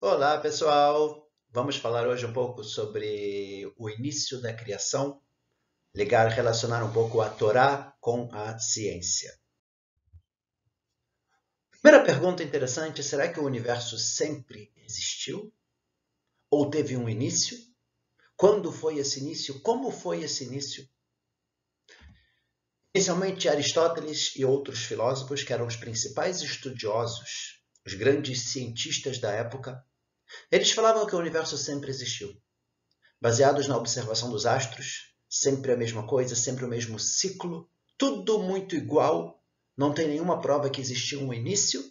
Olá, pessoal! Vamos falar hoje um pouco sobre o início da criação, ligar, relacionar um pouco a Torá com a ciência. Primeira pergunta interessante: será que o universo sempre existiu? Ou teve um início? Quando foi esse início? Como foi esse início? Inicialmente, Aristóteles e outros filósofos, que eram os principais estudiosos, os grandes cientistas da época, eles falavam que o universo sempre existiu. Baseados na observação dos astros, sempre a mesma coisa, sempre o mesmo ciclo, tudo muito igual, não tem nenhuma prova que existiu um início.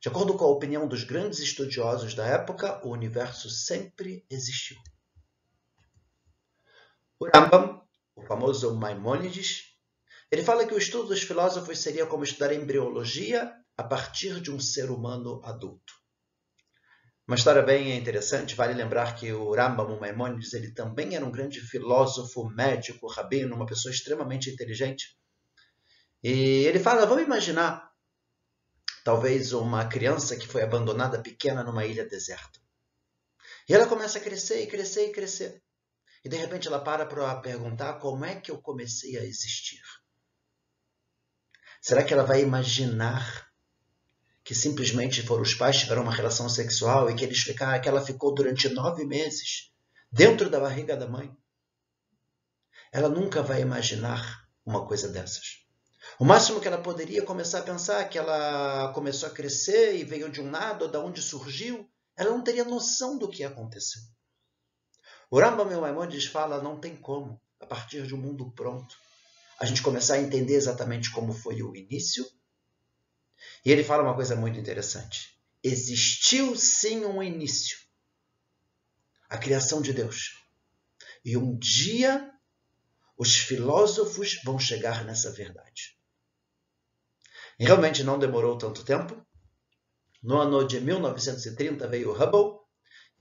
De acordo com a opinião dos grandes estudiosos da época, o universo sempre existiu. O Rambam, o famoso Maimônides, ele fala que o estudo dos filósofos seria como estudar embriologia a partir de um ser humano adulto. Uma história bem interessante, vale lembrar que o Rambam Maimonides ele também era um grande filósofo, médico, rabino, uma pessoa extremamente inteligente. E ele fala, vamos imaginar talvez uma criança que foi abandonada pequena numa ilha deserta. E ela começa a crescer e crescer e crescer. E de repente ela para para perguntar como é que eu comecei a existir. Será que ela vai imaginar que simplesmente foram os pais tiveram uma relação sexual e que eles ficaram, que ela ficou durante nove meses dentro da barriga da mãe. Ela nunca vai imaginar uma coisa dessas. O máximo que ela poderia começar a pensar é que ela começou a crescer e veio de um nada, ou de onde surgiu, ela não teria noção do que aconteceu. O Rambam Maimonides fala, não tem como, a partir de um mundo pronto, a gente começar a entender exatamente como foi o início e ele fala uma coisa muito interessante. Existiu sim um início, a criação de Deus. E um dia os filósofos vão chegar nessa verdade. E realmente não demorou tanto tempo. No ano de 1930 veio Hubble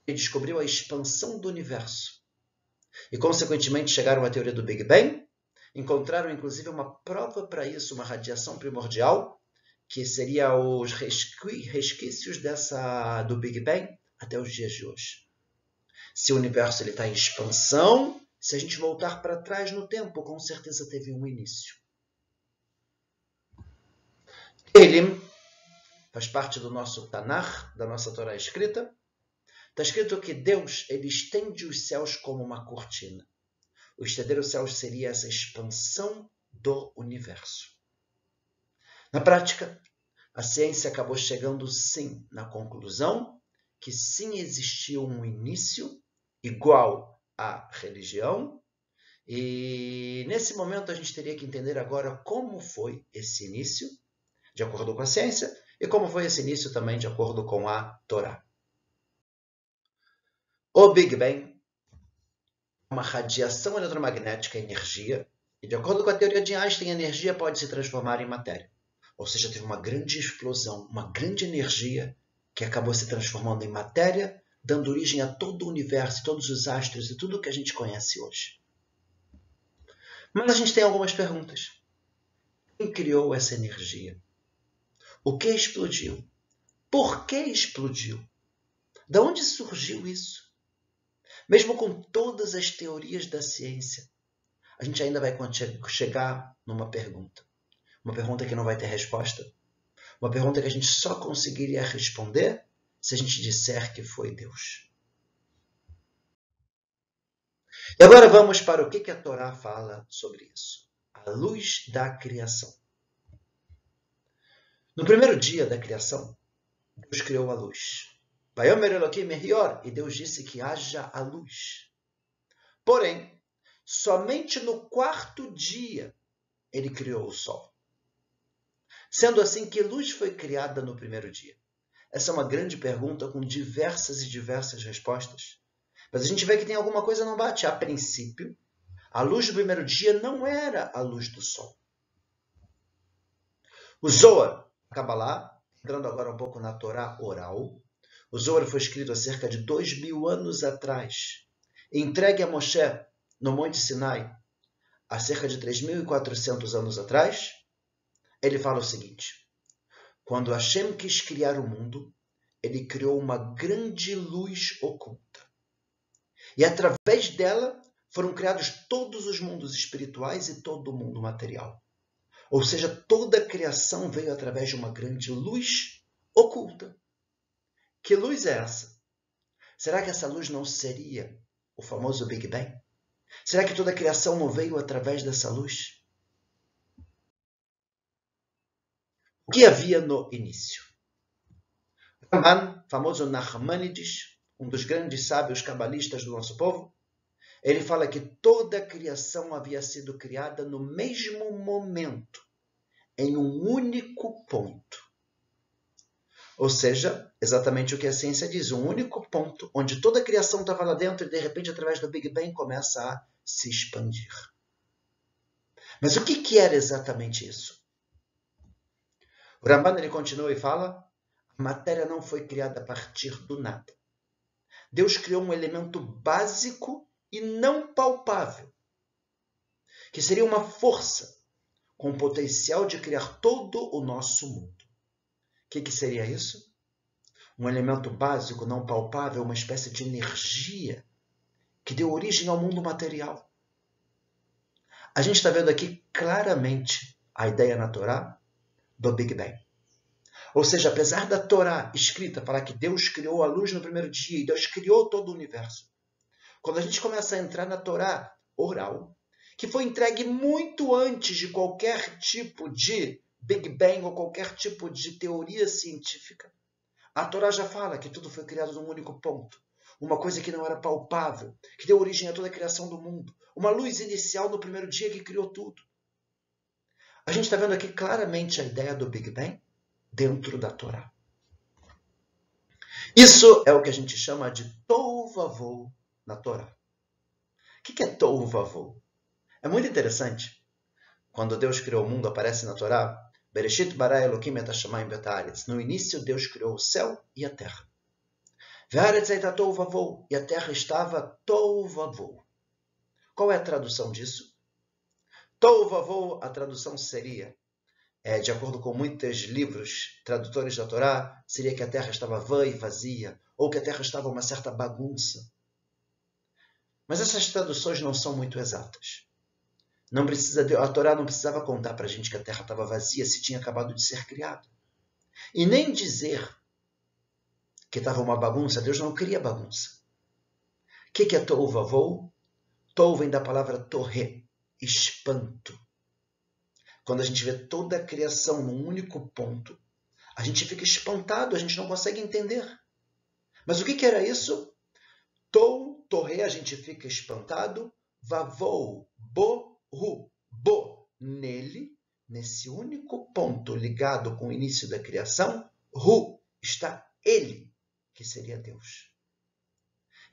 e descobriu a expansão do universo. E, consequentemente, chegaram à teoria do Big Bang. Encontraram, inclusive, uma prova para isso, uma radiação primordial, que seria os resquícios dessa do Big Bang até os dias de hoje. Se o universo está em expansão, se a gente voltar para trás no tempo, com certeza teve um início. Ele faz parte do nosso Tanakh, da nossa Torá escrita. Está escrito que Deus ele estende os céus como uma cortina. O estender os céus seria essa expansão do universo. Na prática, a ciência acabou chegando sim na conclusão que sim existiu um início igual à religião. E nesse momento a gente teria que entender agora como foi esse início, de acordo com a ciência, e como foi esse início também de acordo com a Torá. O Big Bang é uma radiação eletromagnética energia, e de acordo com a teoria de Einstein, a energia pode se transformar em matéria. Ou seja, teve uma grande explosão, uma grande energia que acabou se transformando em matéria, dando origem a todo o universo, todos os astros e tudo o que a gente conhece hoje. Mas a gente tem algumas perguntas. Quem criou essa energia? O que explodiu? Por que explodiu? De onde surgiu isso? Mesmo com todas as teorias da ciência, a gente ainda vai chegar numa pergunta. Uma pergunta que não vai ter resposta. Uma pergunta que a gente só conseguiria responder se a gente disser que foi Deus. E agora vamos para o que a Torá fala sobre isso. A luz da criação. No primeiro dia da criação, Deus criou a luz. E Deus disse que haja a luz. Porém, somente no quarto dia ele criou o sol. Sendo assim, que luz foi criada no primeiro dia? Essa é uma grande pergunta com diversas e diversas respostas. Mas a gente vê que tem alguma coisa não bate. A princípio, a luz do primeiro dia não era a luz do sol. O Zohar, Kabbalah, entrando agora um pouco na Torá oral, o Zohar foi escrito há cerca de dois mil anos atrás, entregue a Moshe no Monte Sinai, há cerca de 3.400 anos atrás, ele fala o seguinte: Quando Hashem quis criar o mundo, ele criou uma grande luz oculta. E através dela foram criados todos os mundos espirituais e todo o mundo material. Ou seja, toda a criação veio através de uma grande luz oculta. Que luz é essa? Será que essa luz não seria o famoso Big Bang? Será que toda a criação não veio através dessa luz? Que havia no início? Raman, famoso Nachmanides, um dos grandes sábios cabalistas do nosso povo, ele fala que toda a criação havia sido criada no mesmo momento, em um único ponto. Ou seja, exatamente o que a ciência diz, um único ponto onde toda a criação estava lá dentro e de repente, através do Big Bang, começa a se expandir. Mas o que era exatamente isso? O Ramban ele continua e fala: a matéria não foi criada a partir do nada. Deus criou um elemento básico e não palpável, que seria uma força com o potencial de criar todo o nosso mundo. O que, que seria isso? Um elemento básico, não palpável, uma espécie de energia que deu origem ao mundo material. A gente está vendo aqui claramente a ideia na Torá do Big Bang. Ou seja, apesar da Torá escrita falar que Deus criou a luz no primeiro dia e Deus criou todo o universo, quando a gente começa a entrar na Torá oral, que foi entregue muito antes de qualquer tipo de Big Bang ou qualquer tipo de teoria científica, a Torá já fala que tudo foi criado num único ponto. Uma coisa que não era palpável, que deu origem a toda a criação do mundo. Uma luz inicial no primeiro dia que criou tudo. A gente está vendo aqui claramente a ideia do Big Bang dentro da Torá. Isso é o que a gente chama de Tovavou na Torá. O que é Tohu Vavou? É muito interessante. Quando Deus criou o mundo, aparece na Torá, Bereshit bara Elohim et hashamayim betaaretz. No início, Deus criou o céu e a terra. Ve'aretz eita tohu vavou. E a terra estava tohu vavou. Qual é a tradução disso? Tohu vavou, a tradução seria, é, de acordo com muitos livros tradutores da Torá, seria que a terra estava vã e vazia, ou que a terra estava uma certa bagunça. Mas essas traduções não são muito exatas. Não precisa a Torá não precisava contar para a gente que a terra estava vazia se tinha acabado de ser criada. E nem dizer que estava uma bagunça, Deus não cria bagunça. O que, que é Tou Vavou? Tou vem da palavra torre, espanto. Quando a gente vê toda a criação num único ponto, a gente fica espantado, a gente não consegue entender. Mas o que, que era isso? Tou Torre a gente fica espantado. Vavou, bo, ru, bo. Nele, nesse único ponto ligado com o início da criação, ru, está ele, que seria Deus.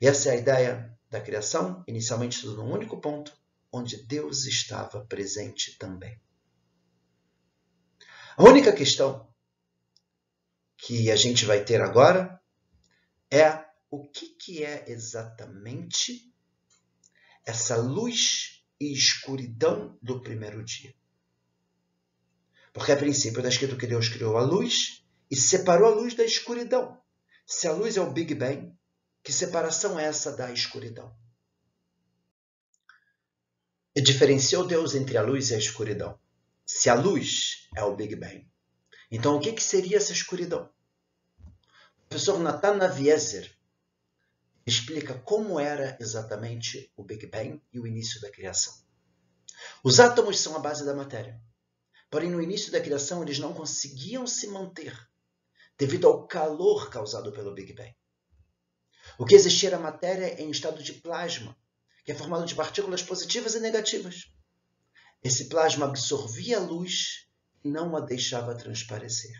E essa é a ideia da criação, inicialmente tudo num único ponto, onde Deus estava presente também. A única questão que a gente vai ter agora é o que, que é exatamente essa luz e escuridão do primeiro dia. Porque a princípio está escrito que Deus criou a luz e separou a luz da escuridão. Se a luz é o Big Bang, que separação é essa da escuridão? Diferenciou Deus entre a luz e a escuridão. Se a luz é o Big Bang, então o que, que seria essa escuridão? O professor Natan Navieser, explica como era exatamente o Big Bang e o início da criação. Os átomos são a base da matéria. Porém, no início da criação, eles não conseguiam se manter devido ao calor causado pelo Big Bang. O que existia era matéria em estado de plasma, que é formado de partículas positivas e negativas. Esse plasma absorvia a luz e não a deixava transparecer.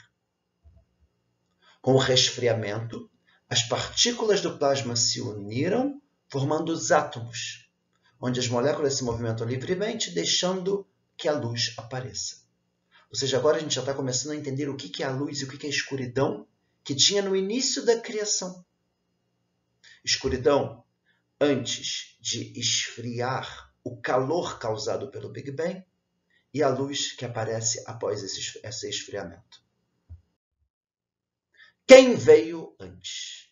Com o resfriamento, as partículas do plasma se uniram, formando os átomos, onde as moléculas se movimentam livremente, deixando que a luz apareça. Ou seja, agora a gente já está começando a entender o que é a luz e o que é a escuridão que tinha no início da criação. Escuridão antes de esfriar o calor causado pelo Big Bang e a luz que aparece após esse esfriamento. Quem veio antes?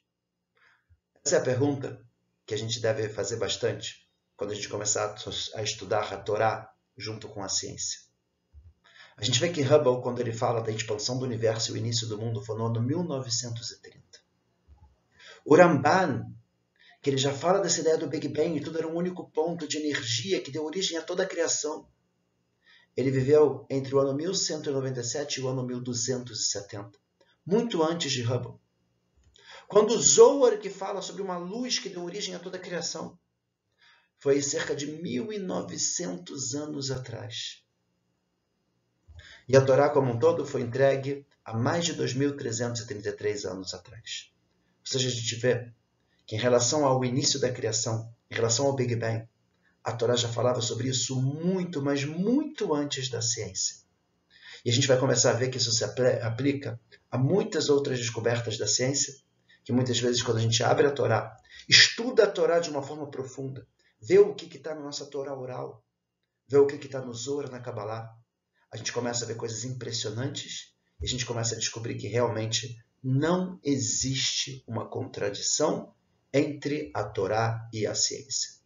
Essa é a pergunta que a gente deve fazer bastante quando a gente começar a estudar a Torá junto com a ciência. A gente vê que Hubble, quando ele fala da expansão do universo e o início do mundo, foi no ano 1930. O Ramban, que ele já fala dessa ideia do Big Bang e tudo era um único ponto de energia que deu origem a toda a criação. Ele viveu entre o ano 1197 e o ano 1270, muito antes de Hubble. Quando Zohar, que fala sobre uma luz que deu origem a toda a criação, foi cerca de 1900 anos atrás. E a Torá como um todo foi entregue há mais de 2.333 anos atrás. Ou seja, a gente vê que em relação ao início da criação, em relação ao Big Bang, a Torá já falava sobre isso muito, mas muito antes da ciência. E a gente vai começar a ver que isso se aplica a muitas outras descobertas da ciência, que muitas vezes, quando a gente abre a Torá, estuda a Torá de uma forma profunda, vê o que está na nossa Torá oral, vê o que está no Zohar, na Kabbalah, a gente começa a ver coisas impressionantes e a gente começa a descobrir que realmente não existe uma contradição entre a Torá e a ciência.